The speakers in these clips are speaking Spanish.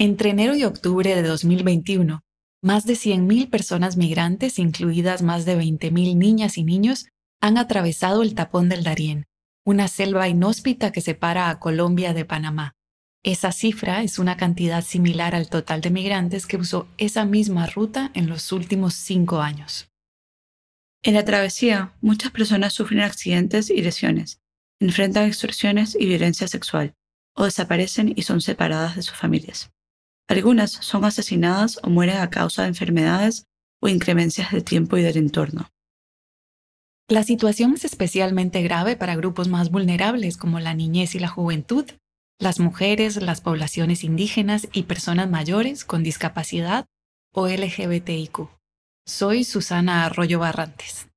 Entre enero y octubre de 2021, más de 100.000 personas migrantes, incluidas más de 20.000 niñas y niños, han atravesado el tapón del Darién, una selva inhóspita que separa a Colombia de Panamá. Esa cifra es una cantidad similar al total de migrantes que usó esa misma ruta en los últimos cinco años. En la travesía, muchas personas sufren accidentes y lesiones, enfrentan extorsiones y violencia sexual, o desaparecen y son separadas de sus familias. Algunas son asesinadas o mueren a causa de enfermedades o inclemencias del tiempo y del entorno. La situación es especialmente grave para grupos más vulnerables como la niñez y la juventud, las mujeres, las poblaciones indígenas y personas mayores con discapacidad o LGBTIQ. Soy Susana Arroyo Barrantes.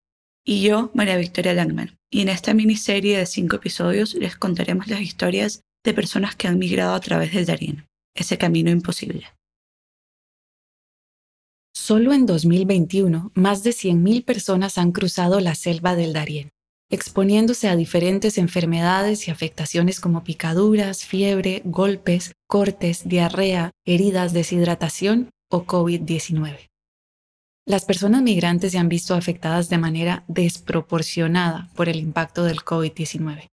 Y yo, María Victoria Langman. Y en esta miniserie de cinco episodios les contaremos las historias de personas que han migrado a través del Darién, ese camino imposible. Solo en 2021, más de 100.000 personas han cruzado la selva del Darién, exponiéndose a diferentes enfermedades y afectaciones como picaduras, fiebre, golpes, cortes, diarrea, heridas, deshidratación o COVID-19. Las personas migrantes se han visto afectadas de manera desproporcionada por el impacto del COVID-19.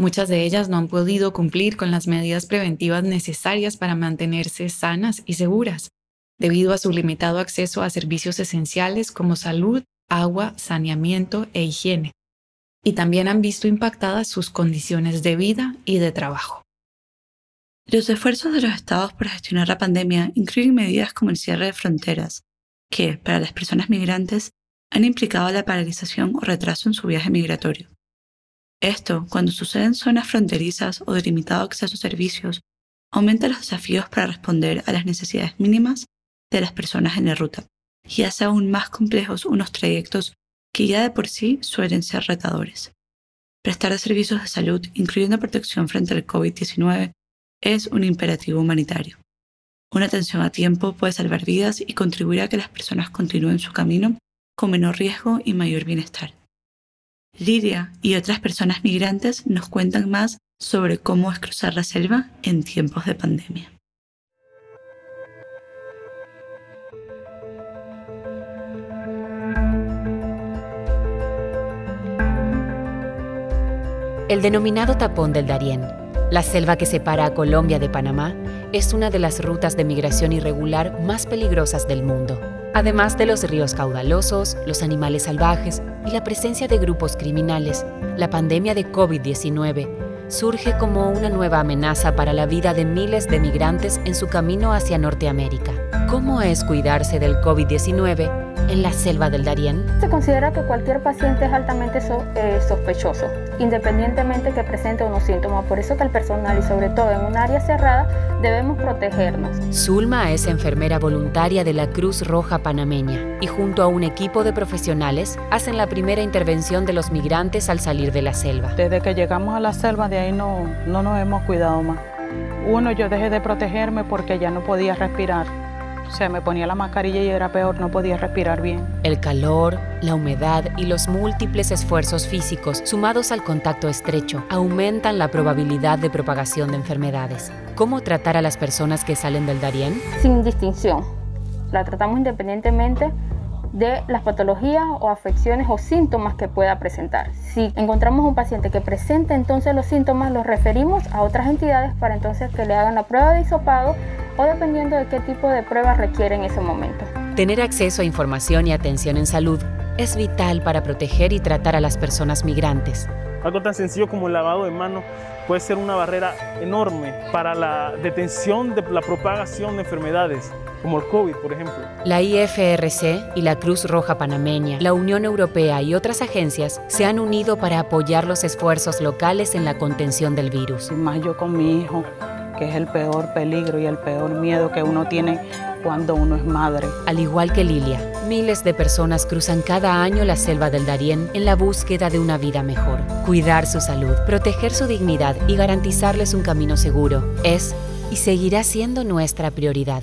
Muchas de ellas no han podido cumplir con las medidas preventivas necesarias para mantenerse sanas y seguras, debido a su limitado acceso a servicios esenciales como salud, agua, saneamiento e higiene, y también han visto impactadas sus condiciones de vida y de trabajo. Los esfuerzos de los estados para gestionar la pandemia incluyen medidas como el cierre de fronteras, que, para las personas migrantes, han implicado la paralización o retraso en su viaje migratorio. Esto, cuando sucede en zonas fronterizas o de limitado acceso a servicios, aumenta los desafíos para responder a las necesidades mínimas de las personas en la ruta y hace aún más complejos unos trayectos que ya de por sí suelen ser retadores. Prestar servicios de salud, incluyendo protección frente al COVID-19, es un imperativo humanitario. Una atención a tiempo puede salvar vidas y contribuir a que las personas continúen su camino con menor riesgo y mayor bienestar. Lidia y otras personas migrantes nos cuentan más sobre cómo cruzar la selva en tiempos de pandemia. El denominado tapón del Darién, la selva que separa a Colombia de Panamá, es una de las rutas de migración irregular más peligrosas del mundo. Además de los ríos caudalosos, los animales salvajes y la presencia de grupos criminales, la pandemia de COVID-19 surge como una nueva amenaza para la vida de miles de migrantes en su camino hacia Norteamérica. ¿Cómo es cuidarse del COVID-19 en la selva del Darién? Se considera que cualquier paciente es altamente eh, sospechoso, independientemente que presente unos síntomas. Por eso que el personal y sobre todo en un área cerrada debemos protegernos. Zulma es enfermera voluntaria de la Cruz Roja Panameña y junto a un equipo de profesionales hacen la primera intervención de los migrantes al salir de la selva. Desde que llegamos a la selva de ahí no, no nos hemos cuidado más. Uno, yo dejé de protegerme porque ya no podía respirar se me ponía la mascarilla y era peor, no podía respirar bien. El calor, la humedad y los múltiples esfuerzos físicos sumados al contacto estrecho aumentan la probabilidad de propagación de enfermedades. ¿Cómo tratar a las personas que salen del Darién? Sin distinción. La tratamos independientemente de las patologías o afecciones o síntomas que pueda presentar. Si encontramos un paciente que presenta entonces los síntomas, los referimos a otras entidades para entonces que le hagan la prueba de hisopado o dependiendo de qué tipo de pruebas requiere en ese momento. Tener acceso a información y atención en salud es vital para proteger y tratar a las personas migrantes. Algo tan sencillo como el lavado de manos puede ser una barrera enorme para la detención de la propagación de enfermedades, como el COVID, por ejemplo. La IFRC y la Cruz Roja Panameña, la Unión Europea y otras agencias se han unido para apoyar los esfuerzos locales en la contención del virus. Más yo con mi hijo que es el peor peligro y el peor miedo que uno tiene cuando uno es madre. Al igual que Lilia, miles de personas cruzan cada año la selva del Darién en la búsqueda de una vida mejor. Cuidar su salud, proteger su dignidad y garantizarles un camino seguro es y seguirá siendo nuestra prioridad.